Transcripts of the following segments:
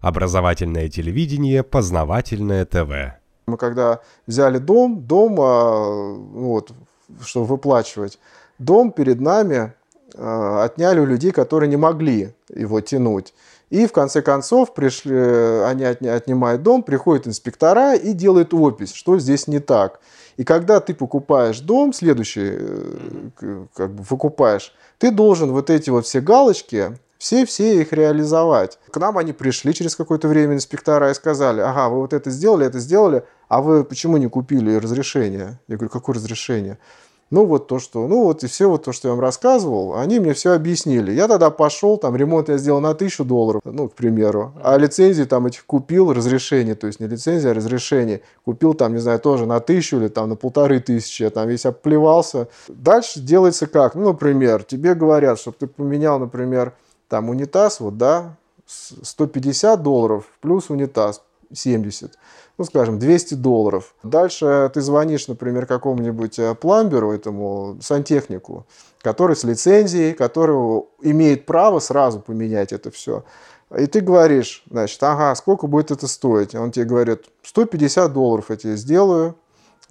Образовательное телевидение, познавательное ТВ. Мы когда взяли дом, дом, а, вот, чтобы выплачивать, дом перед нами а, отняли у людей, которые не могли его тянуть. И в конце концов пришли, они отнимают дом, приходят инспектора и делают опись, что здесь не так. И когда ты покупаешь дом, следующий, э, как бы выкупаешь, ты должен вот эти вот все галочки, все-все их реализовать. К нам они пришли через какое-то время, инспектора, и сказали, ага, вы вот это сделали, это сделали, а вы почему не купили разрешение? Я говорю, какое разрешение? Ну, вот то, что, ну, вот и все вот то, что я вам рассказывал, они мне все объяснили. Я тогда пошел, там, ремонт я сделал на тысячу долларов, ну, к примеру, а лицензии там этих купил, разрешение, то есть не лицензия, а разрешение, купил там, не знаю, тоже на тысячу или там на полторы тысячи, я там весь обплевался. Дальше делается как? Ну, например, тебе говорят, чтобы ты поменял, например, там унитаз, вот, да, 150 долларов плюс унитаз 70 ну, скажем, 200 долларов. Дальше ты звонишь, например, какому-нибудь э, пламберу, этому сантехнику, который с лицензией, который имеет право сразу поменять это все. И ты говоришь, значит, ага, сколько будет это стоить? Он тебе говорит, 150 долларов я тебе сделаю,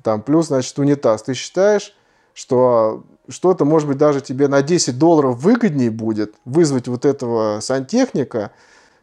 там, плюс, значит, унитаз. Ты считаешь, что что-то, может быть, даже тебе на 10 долларов выгоднее будет вызвать вот этого сантехника,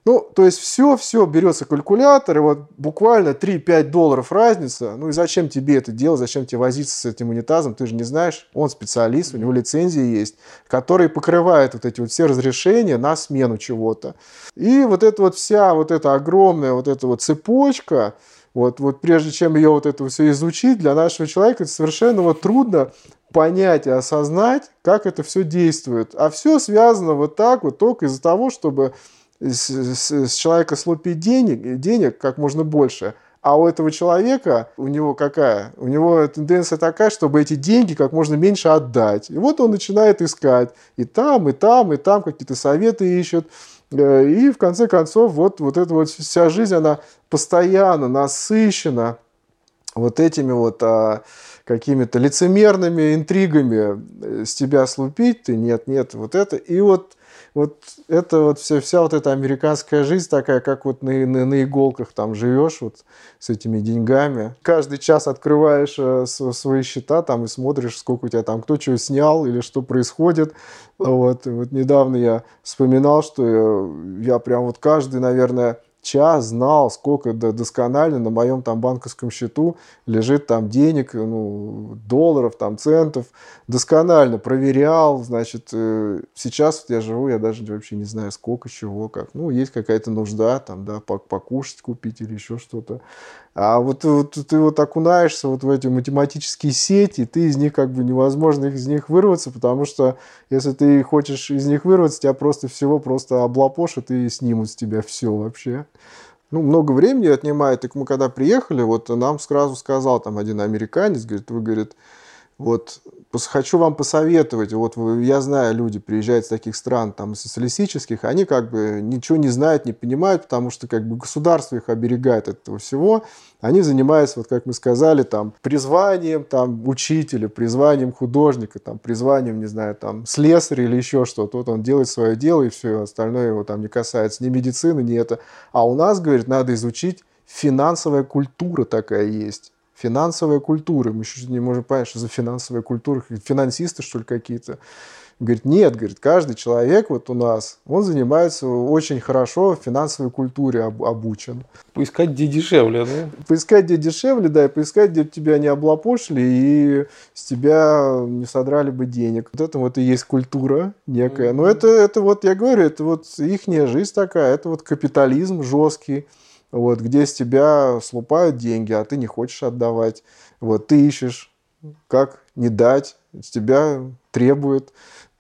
ну, то есть все-все берется калькулятор, и вот буквально 3-5 долларов разница. Ну и зачем тебе это делать, зачем тебе возиться с этим унитазом, ты же не знаешь, он специалист, у него лицензии есть, который покрывает вот эти вот все разрешения на смену чего-то. И вот эта вот вся вот эта огромная вот эта вот цепочка, вот, вот прежде чем ее вот это все изучить, для нашего человека это совершенно вот трудно понять и осознать, как это все действует. А все связано вот так вот только из-за того, чтобы с, с, с человека слупить денег, денег как можно больше, а у этого человека, у него какая? У него тенденция такая, чтобы эти деньги как можно меньше отдать. И вот он начинает искать и там, и там, и там какие-то советы ищет. Э, и в конце концов, вот, вот эта вот вся жизнь, она постоянно насыщена вот этими вот а, какими-то лицемерными интригами э, с тебя слупить, ты нет, нет, вот это. И вот вот это вот вся, вся вот эта американская жизнь такая, как вот на, на, на иголках там живешь вот с этими деньгами. Каждый час открываешь э, свои счета там и смотришь, сколько у тебя там, кто что снял или что происходит. Вот, вот недавно я вспоминал, что я, я прям вот каждый, наверное, час знал, сколько досконально на моем там банковском счету лежит там денег, ну, долларов, там центов, досконально проверял, значит, э, сейчас вот я живу, я даже вообще не знаю, сколько, чего, как, ну, есть какая-то нужда, там, да, покушать купить или еще что-то, а вот, вот ты вот окунаешься вот в эти математические сети, ты из них как бы невозможно из них вырваться, потому что если ты хочешь из них вырваться, тебя просто всего просто облапошат и снимут с тебя все вообще. Ну, много времени отнимает. Так мы когда приехали, вот нам сразу сказал там один американец, говорит, вы, говорит, вот хочу вам посоветовать, вот я знаю, люди приезжают с таких стран, там, социалистических, они как бы ничего не знают, не понимают, потому что как бы государство их оберегает от этого всего. Они занимаются, вот как мы сказали, там, призванием там, учителя, призванием художника, там, призванием, не знаю, там, слесаря или еще что-то. Вот он делает свое дело, и все, остальное его там не касается ни медицины, ни это. А у нас, говорит, надо изучить финансовая культура такая есть финансовая культура. Мы еще не можем понять, что за финансовая культура. Финансисты, что ли, какие-то. Говорит, нет, говорит, каждый человек вот у нас, он занимается очень хорошо в финансовой культуре об, обучен. Поискать, где дешевле, да? Поискать, где дешевле, да, и поискать, где тебя не облапошили и с тебя не содрали бы денег. Вот это вот и есть культура некая. Но это, это вот, я говорю, это вот ихняя жизнь такая, это вот капитализм жесткий вот, где с тебя слупают деньги, а ты не хочешь отдавать. Вот, ты ищешь, как не дать, с тебя требуют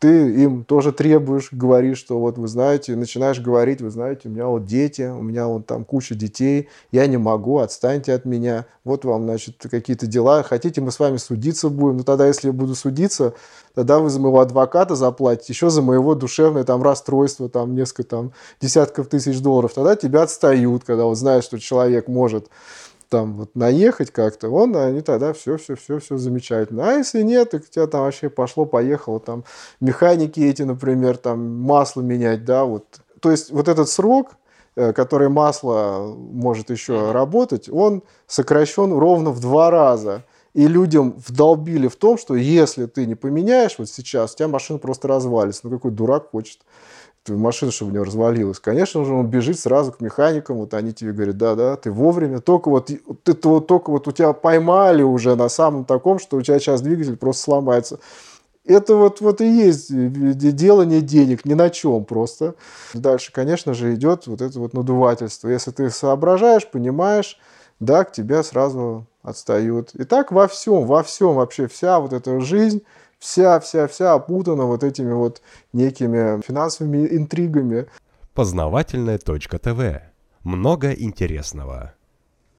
ты им тоже требуешь, говоришь, что вот вы знаете, начинаешь говорить, вы знаете, у меня вот дети, у меня вот там куча детей, я не могу, отстаньте от меня, вот вам, значит, какие-то дела, хотите, мы с вами судиться будем, ну тогда, если я буду судиться, тогда вы за моего адвоката заплатите, еще за моего душевное там расстройство, там несколько там десятков тысяч долларов, тогда тебя отстают, когда вот знаешь, что человек может там вот наехать как-то, он, они тогда все, все, все, все замечательно. А если нет, так у тебя там вообще пошло, поехало, там механики эти, например, там масло менять, да, вот. То есть вот этот срок э, который масло может еще работать, он сокращен ровно в два раза. И людям вдолбили в том, что если ты не поменяешь вот сейчас, у тебя машина просто развалится. Ну какой дурак хочет машина, чтобы у него развалилась. Конечно же, он бежит сразу к механикам, вот они тебе говорят, да-да, ты вовремя, только вот, ты, только вот у тебя поймали уже на самом таком, что у тебя сейчас двигатель просто сломается. Это вот, вот и есть делание денег ни на чем просто. Дальше, конечно же, идет вот это вот надувательство. Если ты соображаешь, понимаешь, да, к тебе сразу отстают. И так во всем, во всем вообще вся вот эта жизнь, вся-вся-вся опутана вот этими вот некими финансовыми интригами. Познавательная точка ТВ. Много интересного.